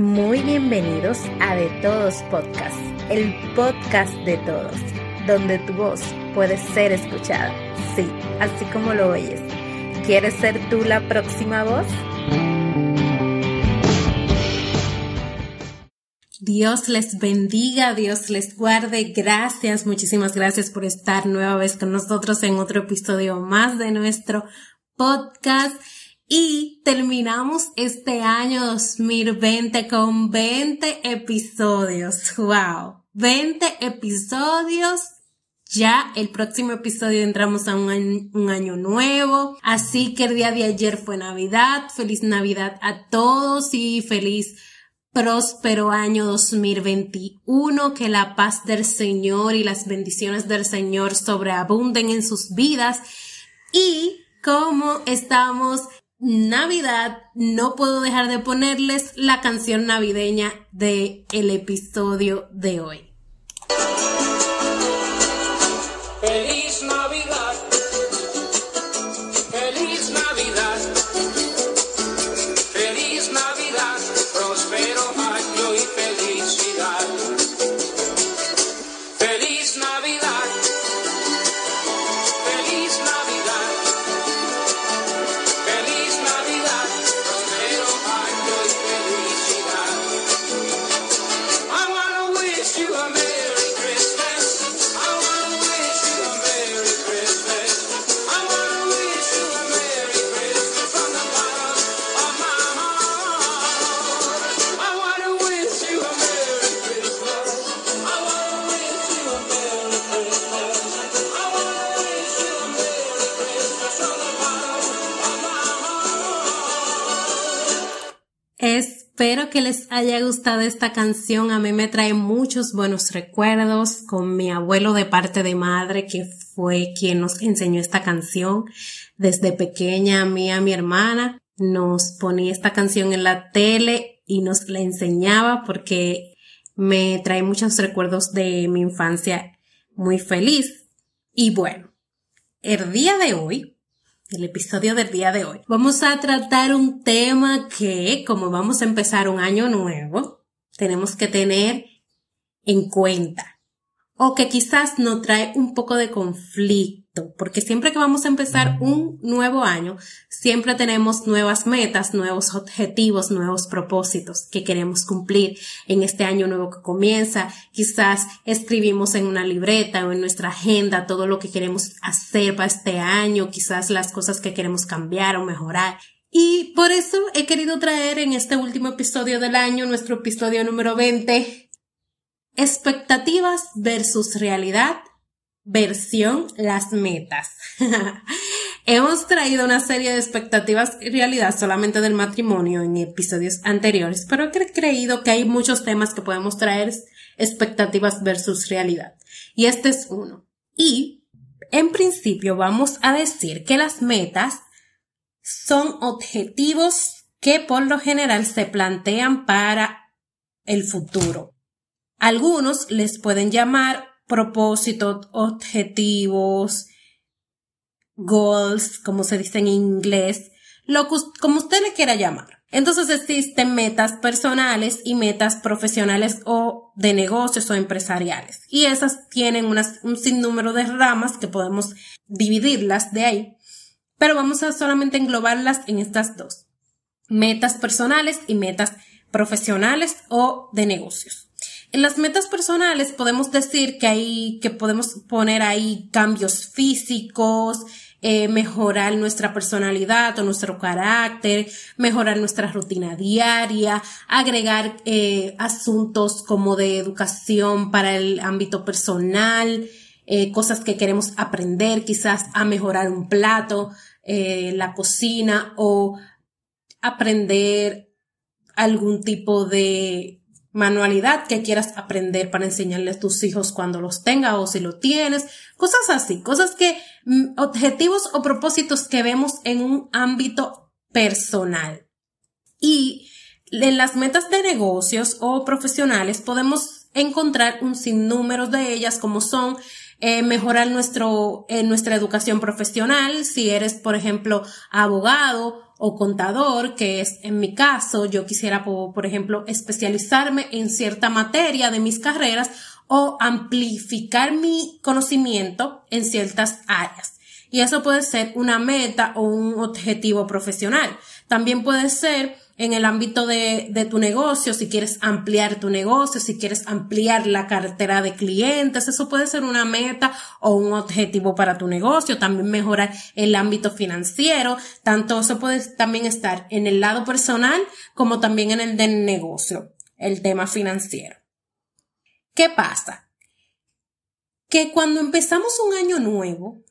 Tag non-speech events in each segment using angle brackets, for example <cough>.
Muy bienvenidos a De Todos Podcast, el podcast de todos, donde tu voz puede ser escuchada. Sí, así como lo oyes. ¿Quieres ser tú la próxima voz? Dios les bendiga, Dios les guarde. Gracias, muchísimas gracias por estar nueva vez con nosotros en otro episodio más de nuestro podcast. Y terminamos este año 2020 con 20 episodios. ¡Wow! 20 episodios. Ya el próximo episodio entramos a un año, nuevo. Así que el día de ayer fue Navidad. Feliz Navidad a todos y feliz próspero año 2021, que la paz del Señor y las bendiciones del Señor sobreabunden en sus vidas. Y como estamos Navidad, no puedo dejar de ponerles la canción navideña de el episodio de hoy. Haya gustado esta canción. A mí me trae muchos buenos recuerdos con mi abuelo de parte de madre, que fue quien nos enseñó esta canción. Desde pequeña, a mí, a mi hermana, nos ponía esta canción en la tele y nos la enseñaba porque me trae muchos recuerdos de mi infancia muy feliz. Y bueno, el día de hoy el episodio del día de hoy. Vamos a tratar un tema que, como vamos a empezar un año nuevo, tenemos que tener en cuenta o que quizás nos trae un poco de conflicto, porque siempre que vamos a empezar un nuevo año, siempre tenemos nuevas metas, nuevos objetivos, nuevos propósitos que queremos cumplir en este año nuevo que comienza. Quizás escribimos en una libreta o en nuestra agenda todo lo que queremos hacer para este año, quizás las cosas que queremos cambiar o mejorar. Y por eso he querido traer en este último episodio del año, nuestro episodio número 20, Expectativas versus realidad, versión las metas. <laughs> Hemos traído una serie de expectativas y realidad solamente del matrimonio en episodios anteriores, pero he creído que hay muchos temas que podemos traer expectativas versus realidad. Y este es uno. Y, en principio, vamos a decir que las metas son objetivos que por lo general se plantean para el futuro. Algunos les pueden llamar propósitos, objetivos, goals, como se dice en inglés, lo como usted le quiera llamar. Entonces existen metas personales y metas profesionales o de negocios o empresariales. Y esas tienen un sinnúmero de ramas que podemos dividirlas de ahí. Pero vamos a solamente englobarlas en estas dos. Metas personales y metas profesionales o de negocios. En las metas personales podemos decir que hay, que podemos poner ahí cambios físicos, eh, mejorar nuestra personalidad o nuestro carácter, mejorar nuestra rutina diaria, agregar eh, asuntos como de educación para el ámbito personal, eh, cosas que queremos aprender, quizás a mejorar un plato, la cocina o aprender algún tipo de manualidad que quieras aprender para enseñarle a tus hijos cuando los tenga o si lo tienes, cosas así, cosas que, mm, objetivos o propósitos que vemos en un ámbito personal. Y en las metas de negocios o profesionales podemos encontrar un sinnúmero de ellas como son eh, mejorar nuestro, eh, nuestra educación profesional, si eres, por ejemplo, abogado o contador, que es en mi caso, yo quisiera, por, ejemplo, especializarme en cierta materia de mis carreras o amplificar mi conocimiento en ciertas áreas. Y eso puede ser una meta o un objetivo profesional. También puede ser en el ámbito de, de, tu negocio, si quieres ampliar tu negocio, si quieres ampliar la cartera de clientes, eso puede ser una meta o un objetivo para tu negocio, también mejorar el ámbito financiero, tanto eso puede también estar en el lado personal como también en el del negocio, el tema financiero. ¿Qué pasa? Que cuando empezamos un año nuevo,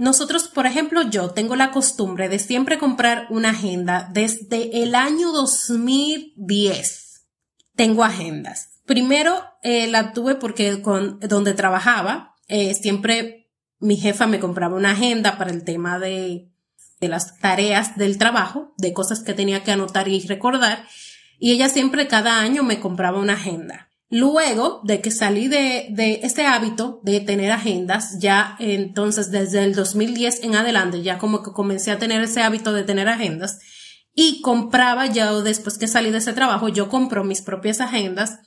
nosotros, por ejemplo, yo tengo la costumbre de siempre comprar una agenda desde el año 2010. Tengo agendas. Primero eh, la tuve porque con donde trabajaba, eh, siempre mi jefa me compraba una agenda para el tema de, de las tareas del trabajo, de cosas que tenía que anotar y recordar. Y ella siempre cada año me compraba una agenda. Luego de que salí de, de ese hábito de tener agendas, ya entonces desde el 2010 en adelante, ya como que comencé a tener ese hábito de tener agendas y compraba ya después que salí de ese trabajo, yo compro mis propias agendas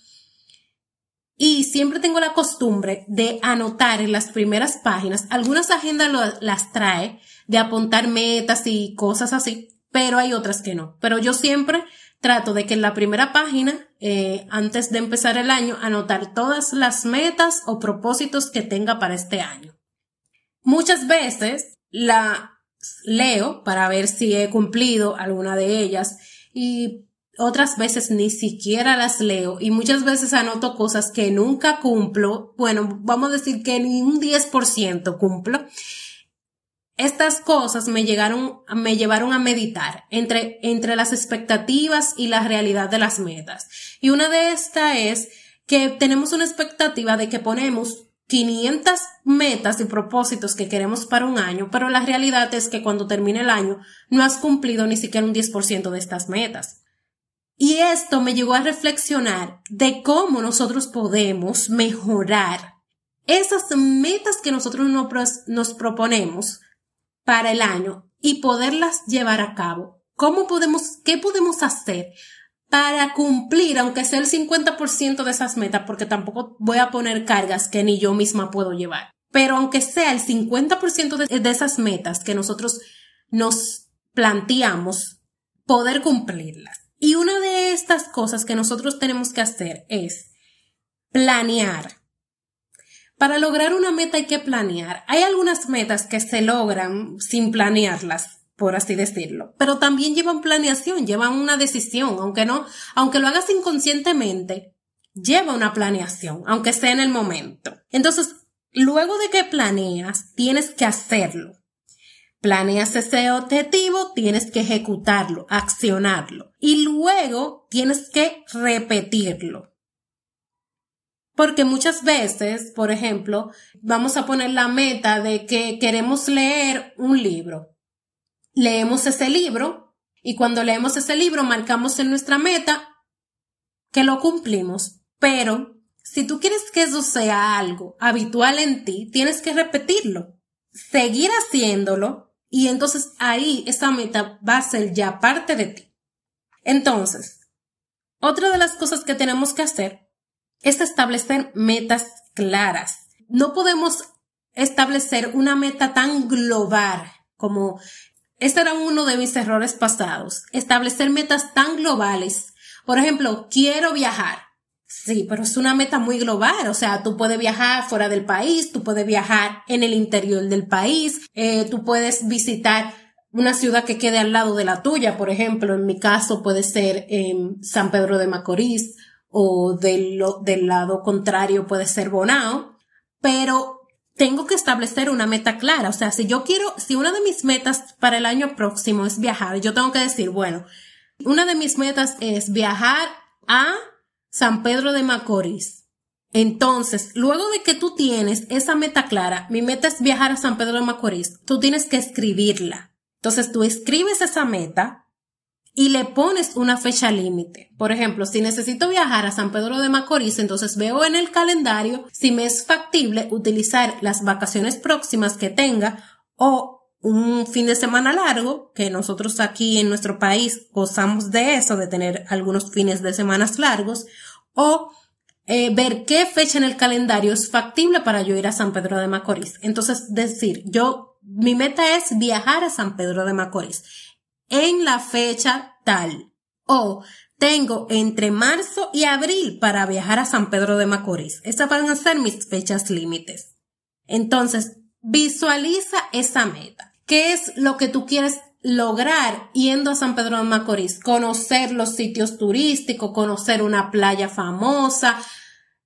y siempre tengo la costumbre de anotar en las primeras páginas, algunas agendas las trae de apuntar metas y cosas así, pero hay otras que no. Pero yo siempre trato de que en la primera página, eh, antes de empezar el año, anotar todas las metas o propósitos que tenga para este año. Muchas veces la leo para ver si he cumplido alguna de ellas y otras veces ni siquiera las leo y muchas veces anoto cosas que nunca cumplo. Bueno, vamos a decir que ni un 10% cumplo estas cosas me llevaron a meditar entre, entre las expectativas y la realidad de las metas. Y una de estas es que tenemos una expectativa de que ponemos 500 metas y propósitos que queremos para un año, pero la realidad es que cuando termine el año no has cumplido ni siquiera un 10% de estas metas. Y esto me llevó a reflexionar de cómo nosotros podemos mejorar esas metas que nosotros nos proponemos para el año y poderlas llevar a cabo. ¿Cómo podemos, qué podemos hacer para cumplir, aunque sea el 50% de esas metas, porque tampoco voy a poner cargas que ni yo misma puedo llevar. Pero aunque sea el 50% de, de esas metas que nosotros nos planteamos, poder cumplirlas. Y una de estas cosas que nosotros tenemos que hacer es planear para lograr una meta hay que planear. Hay algunas metas que se logran sin planearlas, por así decirlo, pero también llevan planeación, llevan una decisión, aunque no, aunque lo hagas inconscientemente, lleva una planeación, aunque sea en el momento. Entonces, luego de que planeas, tienes que hacerlo. Planeas ese objetivo, tienes que ejecutarlo, accionarlo y luego tienes que repetirlo. Porque muchas veces, por ejemplo, vamos a poner la meta de que queremos leer un libro. Leemos ese libro y cuando leemos ese libro marcamos en nuestra meta que lo cumplimos. Pero si tú quieres que eso sea algo habitual en ti, tienes que repetirlo, seguir haciéndolo y entonces ahí esa meta va a ser ya parte de ti. Entonces, otra de las cosas que tenemos que hacer es establecer metas claras. No podemos establecer una meta tan global como este era uno de mis errores pasados. Establecer metas tan globales. Por ejemplo, quiero viajar. Sí, pero es una meta muy global. O sea, tú puedes viajar fuera del país, tú puedes viajar en el interior del país, eh, tú puedes visitar una ciudad que quede al lado de la tuya. Por ejemplo, en mi caso puede ser en San Pedro de Macorís o del, del lado contrario puede ser Bonao, pero tengo que establecer una meta clara. O sea, si yo quiero, si una de mis metas para el año próximo es viajar, yo tengo que decir, bueno, una de mis metas es viajar a San Pedro de Macorís. Entonces, luego de que tú tienes esa meta clara, mi meta es viajar a San Pedro de Macorís, tú tienes que escribirla. Entonces, tú escribes esa meta y le pones una fecha límite. Por ejemplo, si necesito viajar a San Pedro de Macorís, entonces veo en el calendario si me es factible utilizar las vacaciones próximas que tenga o un fin de semana largo, que nosotros aquí en nuestro país gozamos de eso, de tener algunos fines de semanas largos, o eh, ver qué fecha en el calendario es factible para yo ir a San Pedro de Macorís. Entonces, decir, yo, mi meta es viajar a San Pedro de Macorís en la fecha tal. O tengo entre marzo y abril para viajar a San Pedro de Macorís. Esas van a ser mis fechas límites. Entonces, visualiza esa meta. ¿Qué es lo que tú quieres lograr yendo a San Pedro de Macorís? Conocer los sitios turísticos, conocer una playa famosa,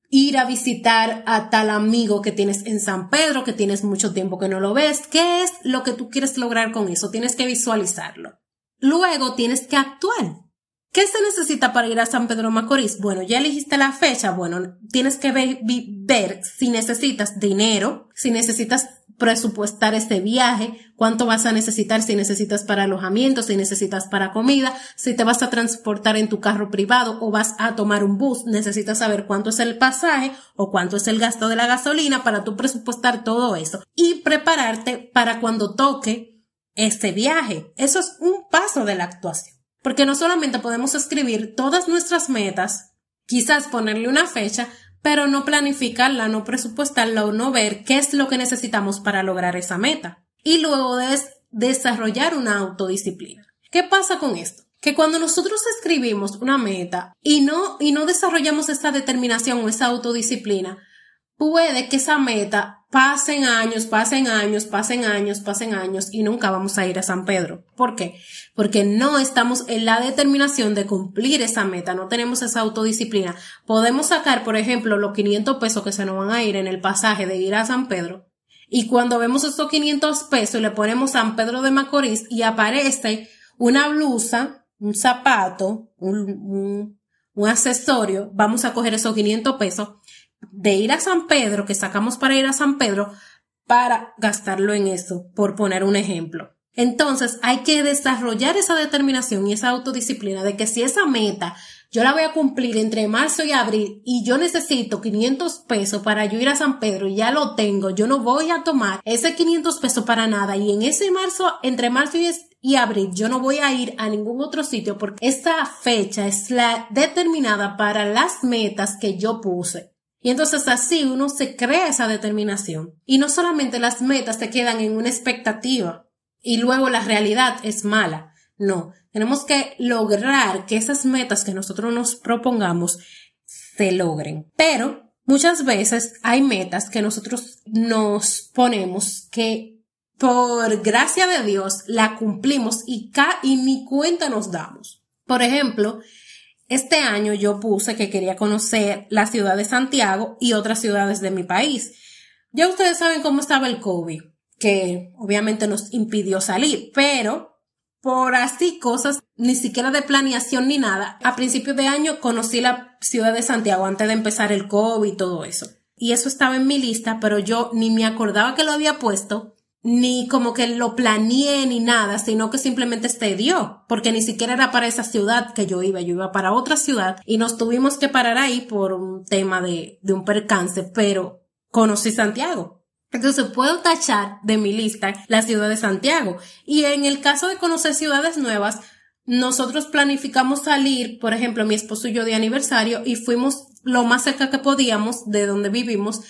ir a visitar a tal amigo que tienes en San Pedro, que tienes mucho tiempo que no lo ves. ¿Qué es lo que tú quieres lograr con eso? Tienes que visualizarlo. Luego tienes que actuar. ¿Qué se necesita para ir a San Pedro Macorís? Bueno, ya elegiste la fecha. Bueno, tienes que ver, ver, si necesitas dinero, si necesitas presupuestar este viaje, cuánto vas a necesitar, si necesitas para alojamiento, si necesitas para comida, si te vas a transportar en tu carro privado o vas a tomar un bus, necesitas saber cuánto es el pasaje o cuánto es el gasto de la gasolina para tú presupuestar todo eso y prepararte para cuando toque este viaje. Eso es un paso de la actuación. Porque no solamente podemos escribir todas nuestras metas, quizás ponerle una fecha, pero no planificarla, no presupuestarla o no ver qué es lo que necesitamos para lograr esa meta. Y luego debes desarrollar una autodisciplina. ¿Qué pasa con esto? Que cuando nosotros escribimos una meta y no, y no desarrollamos esa determinación o esa autodisciplina, puede que esa meta pasen años, pasen años, pasen años, pasen años y nunca vamos a ir a San Pedro. ¿Por qué? Porque no estamos en la determinación de cumplir esa meta, no tenemos esa autodisciplina. Podemos sacar, por ejemplo, los 500 pesos que se nos van a ir en el pasaje de ir a San Pedro y cuando vemos esos 500 pesos le ponemos San Pedro de Macorís y aparece una blusa, un zapato, un, un, un accesorio, vamos a coger esos 500 pesos de ir a San Pedro, que sacamos para ir a San Pedro, para gastarlo en eso, por poner un ejemplo. Entonces hay que desarrollar esa determinación y esa autodisciplina de que si esa meta yo la voy a cumplir entre marzo y abril y yo necesito 500 pesos para yo ir a San Pedro y ya lo tengo, yo no voy a tomar ese 500 pesos para nada y en ese marzo, entre marzo y, y abril, yo no voy a ir a ningún otro sitio porque esta fecha es la determinada para las metas que yo puse. Y entonces así uno se crea esa determinación. Y no solamente las metas se quedan en una expectativa y luego la realidad es mala. No, tenemos que lograr que esas metas que nosotros nos propongamos se logren. Pero muchas veces hay metas que nosotros nos ponemos que por gracia de Dios la cumplimos y, y ni cuenta nos damos. Por ejemplo, este año yo puse que quería conocer la ciudad de Santiago y otras ciudades de mi país. Ya ustedes saben cómo estaba el COVID, que obviamente nos impidió salir, pero por así cosas, ni siquiera de planeación ni nada, a principios de año conocí la ciudad de Santiago antes de empezar el COVID y todo eso. Y eso estaba en mi lista, pero yo ni me acordaba que lo había puesto ni como que lo planeé ni nada, sino que simplemente se dio, porque ni siquiera era para esa ciudad que yo iba, yo iba para otra ciudad y nos tuvimos que parar ahí por un tema de, de un percance, pero conocí Santiago. Entonces puedo tachar de mi lista la ciudad de Santiago. Y en el caso de conocer ciudades nuevas, nosotros planificamos salir, por ejemplo, mi esposo y yo de aniversario y fuimos lo más cerca que podíamos de donde vivimos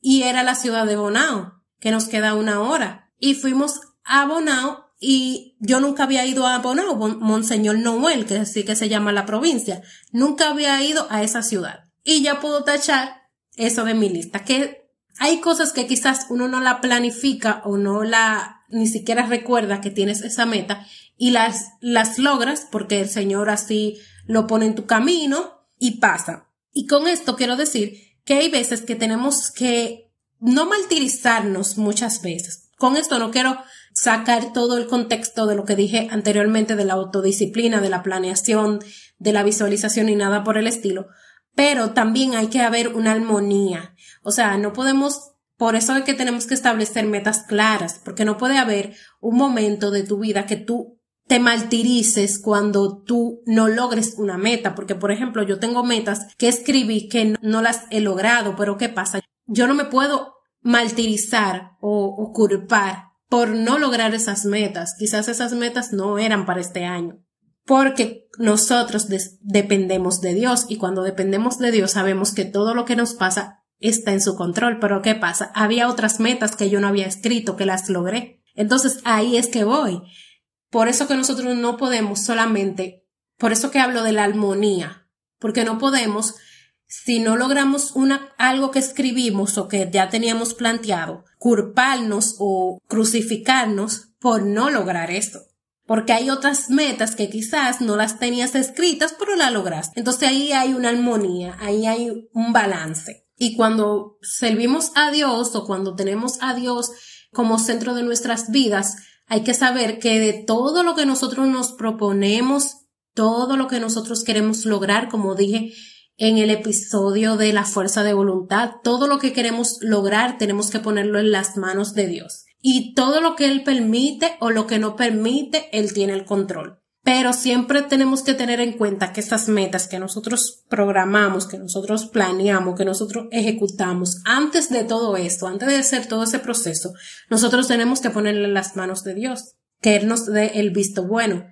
y era la ciudad de Bonao que nos queda una hora. Y fuimos a Bonao y yo nunca había ido a Bonao, Monseñor Noel, que así que se llama la provincia. Nunca había ido a esa ciudad. Y ya puedo tachar eso de mi lista, que hay cosas que quizás uno no la planifica o no la ni siquiera recuerda que tienes esa meta y las, las logras porque el Señor así lo pone en tu camino y pasa. Y con esto quiero decir que hay veces que tenemos que no martirizarnos muchas veces. Con esto no quiero sacar todo el contexto de lo que dije anteriormente de la autodisciplina, de la planeación, de la visualización y nada por el estilo, pero también hay que haber una armonía. O sea, no podemos, por eso es que tenemos que establecer metas claras, porque no puede haber un momento de tu vida que tú te martirices cuando tú no logres una meta, porque por ejemplo yo tengo metas que escribí que no, las he logrado, pero ¿qué pasa? Yo no me puedo martirizar o, culpar por no lograr esas metas. Quizás esas metas no eran para este año, porque nosotros dependemos de Dios y cuando dependemos de Dios sabemos que todo lo que nos pasa está en su control, pero ¿qué pasa? Había otras metas que yo no había escrito, que las logré. Entonces ahí es que voy. Por eso que nosotros no podemos solamente, por eso que hablo de la armonía, porque no podemos, si no logramos una, algo que escribimos o que ya teníamos planteado, culparnos o crucificarnos por no lograr esto. Porque hay otras metas que quizás no las tenías escritas, pero la lograste. Entonces ahí hay una armonía, ahí hay un balance. Y cuando servimos a Dios o cuando tenemos a Dios como centro de nuestras vidas, hay que saber que de todo lo que nosotros nos proponemos, todo lo que nosotros queremos lograr, como dije en el episodio de la fuerza de voluntad, todo lo que queremos lograr tenemos que ponerlo en las manos de Dios. Y todo lo que Él permite o lo que no permite, Él tiene el control. Pero siempre tenemos que tener en cuenta que estas metas que nosotros programamos, que nosotros planeamos, que nosotros ejecutamos, antes de todo esto, antes de hacer todo ese proceso, nosotros tenemos que ponerle en las manos de Dios, que Él nos dé el visto bueno.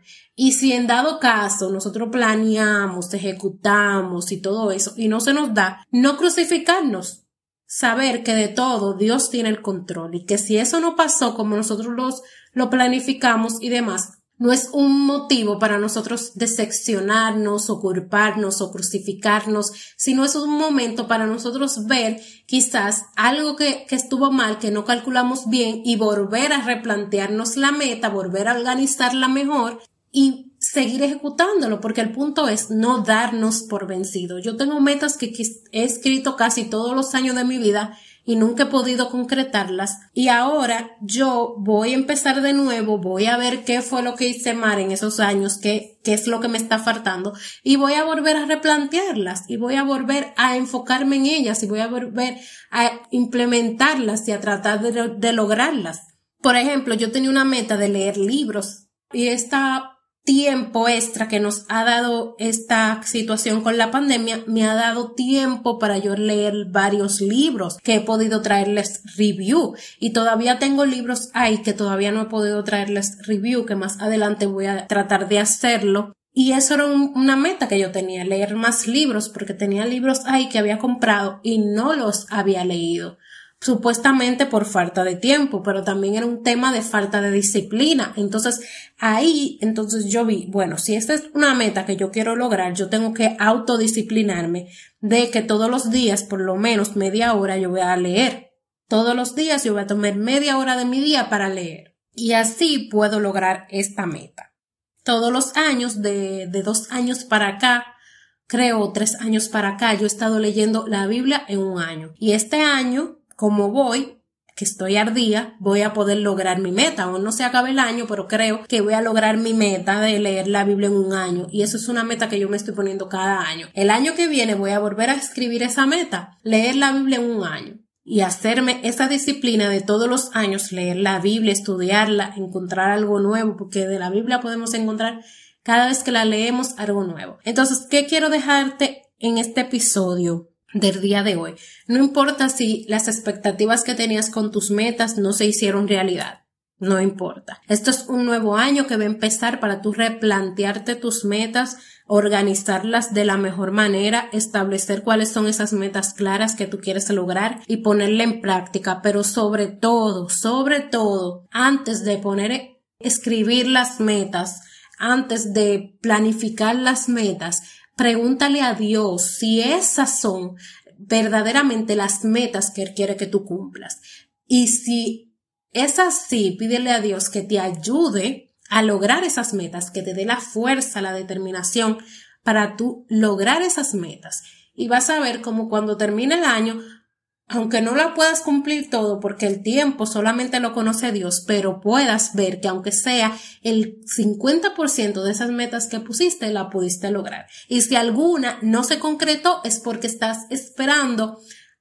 Y si en dado caso nosotros planeamos, ejecutamos y todo eso y no se nos da, no crucificarnos, saber que de todo Dios tiene el control y que si eso no pasó como nosotros los, lo planificamos y demás, no es un motivo para nosotros decepcionarnos o culparnos o crucificarnos, sino es un momento para nosotros ver quizás algo que, que, estuvo mal, que no calculamos bien y volver a replantearnos la meta, volver a organizarla mejor y seguir ejecutándolo, porque el punto es no darnos por vencido. Yo tengo metas que he escrito casi todos los años de mi vida y nunca he podido concretarlas. Y ahora yo voy a empezar de nuevo, voy a ver qué fue lo que hice mal en esos años, qué, qué es lo que me está faltando y voy a volver a replantearlas y voy a volver a enfocarme en ellas y voy a volver a implementarlas y a tratar de, de lograrlas. Por ejemplo, yo tenía una meta de leer libros y esta tiempo extra que nos ha dado esta situación con la pandemia, me ha dado tiempo para yo leer varios libros que he podido traerles review y todavía tengo libros ahí que todavía no he podido traerles review, que más adelante voy a tratar de hacerlo. Y eso era una meta que yo tenía, leer más libros, porque tenía libros ahí que había comprado y no los había leído supuestamente por falta de tiempo, pero también era un tema de falta de disciplina. Entonces, ahí, entonces yo vi, bueno, si esta es una meta que yo quiero lograr, yo tengo que autodisciplinarme de que todos los días, por lo menos media hora, yo voy a leer. Todos los días yo voy a tomar media hora de mi día para leer. Y así puedo lograr esta meta. Todos los años, de, de dos años para acá, creo tres años para acá, yo he estado leyendo la Biblia en un año. Y este año como voy, que estoy ardía, voy a poder lograr mi meta. Aún no se acabe el año, pero creo que voy a lograr mi meta de leer la Biblia en un año. Y eso es una meta que yo me estoy poniendo cada año. El año que viene voy a volver a escribir esa meta, leer la Biblia en un año. Y hacerme esa disciplina de todos los años, leer la Biblia, estudiarla, encontrar algo nuevo, porque de la Biblia podemos encontrar cada vez que la leemos algo nuevo. Entonces, ¿qué quiero dejarte en este episodio? Del día de hoy. No importa si las expectativas que tenías con tus metas no se hicieron realidad. No importa. Esto es un nuevo año que va a empezar para tú replantearte tus metas, organizarlas de la mejor manera, establecer cuáles son esas metas claras que tú quieres lograr y ponerla en práctica. Pero sobre todo, sobre todo, antes de poner, escribir las metas, antes de planificar las metas, Pregúntale a Dios si esas son verdaderamente las metas que Él quiere que tú cumplas. Y si es así, pídele a Dios que te ayude a lograr esas metas, que te dé la fuerza, la determinación para tú lograr esas metas. Y vas a ver como cuando termine el año, aunque no la puedas cumplir todo porque el tiempo solamente lo conoce Dios, pero puedas ver que aunque sea el 50% de esas metas que pusiste, la pudiste lograr. Y si alguna no se concretó es porque estás esperando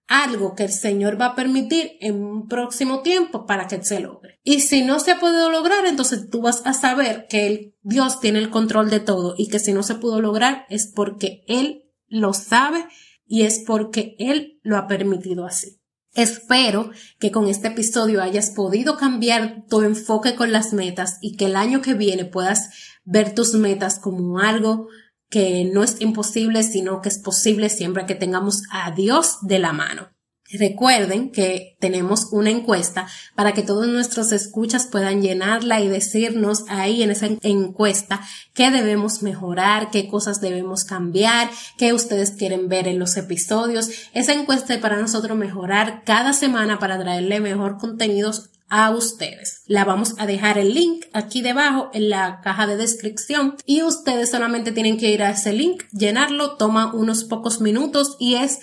algo que el Señor va a permitir en un próximo tiempo para que se logre. Y si no se ha podido lograr, entonces tú vas a saber que el, Dios tiene el control de todo y que si no se pudo lograr es porque Él lo sabe y es porque Él lo ha permitido así. Espero que con este episodio hayas podido cambiar tu enfoque con las metas y que el año que viene puedas ver tus metas como algo que no es imposible, sino que es posible siempre que tengamos a Dios de la mano. Recuerden que tenemos una encuesta para que todos nuestros escuchas puedan llenarla y decirnos ahí en esa encuesta qué debemos mejorar, qué cosas debemos cambiar, qué ustedes quieren ver en los episodios. Esa encuesta es para nosotros mejorar cada semana para traerle mejor contenidos a ustedes. La vamos a dejar el link aquí debajo en la caja de descripción y ustedes solamente tienen que ir a ese link, llenarlo, toma unos pocos minutos y es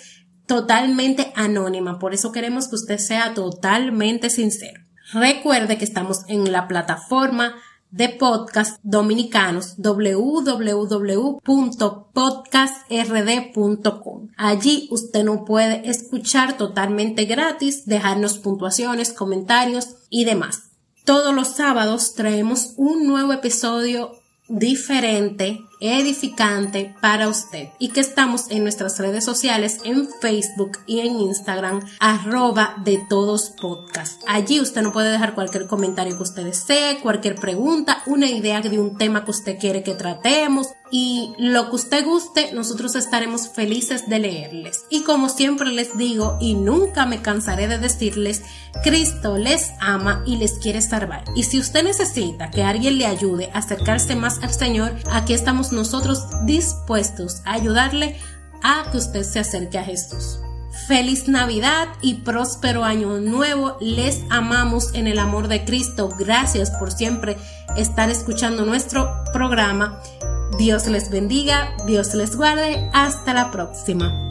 totalmente anónima. Por eso queremos que usted sea totalmente sincero. Recuerde que estamos en la plataforma de podcast dominicanos www.podcastrd.com. Allí usted no puede escuchar totalmente gratis, dejarnos puntuaciones, comentarios y demás. Todos los sábados traemos un nuevo episodio diferente, edificante para usted y que estamos en nuestras redes sociales en Facebook y en Instagram arroba de todos podcast. Allí usted no puede dejar cualquier comentario que usted desee, cualquier pregunta, una idea de un tema que usted quiere que tratemos y lo que usted guste, nosotros estaremos felices de leerles. Y como siempre les digo y nunca me cansaré de decirles, Cristo les ama y les quiere salvar. Y si usted necesita que alguien le ayude a acercarse más al Señor, aquí nosotros dispuestos a ayudarle a que usted se acerque a Jesús. Feliz Navidad y próspero año nuevo. Les amamos en el amor de Cristo. Gracias por siempre estar escuchando nuestro programa. Dios les bendiga, Dios les guarde. Hasta la próxima.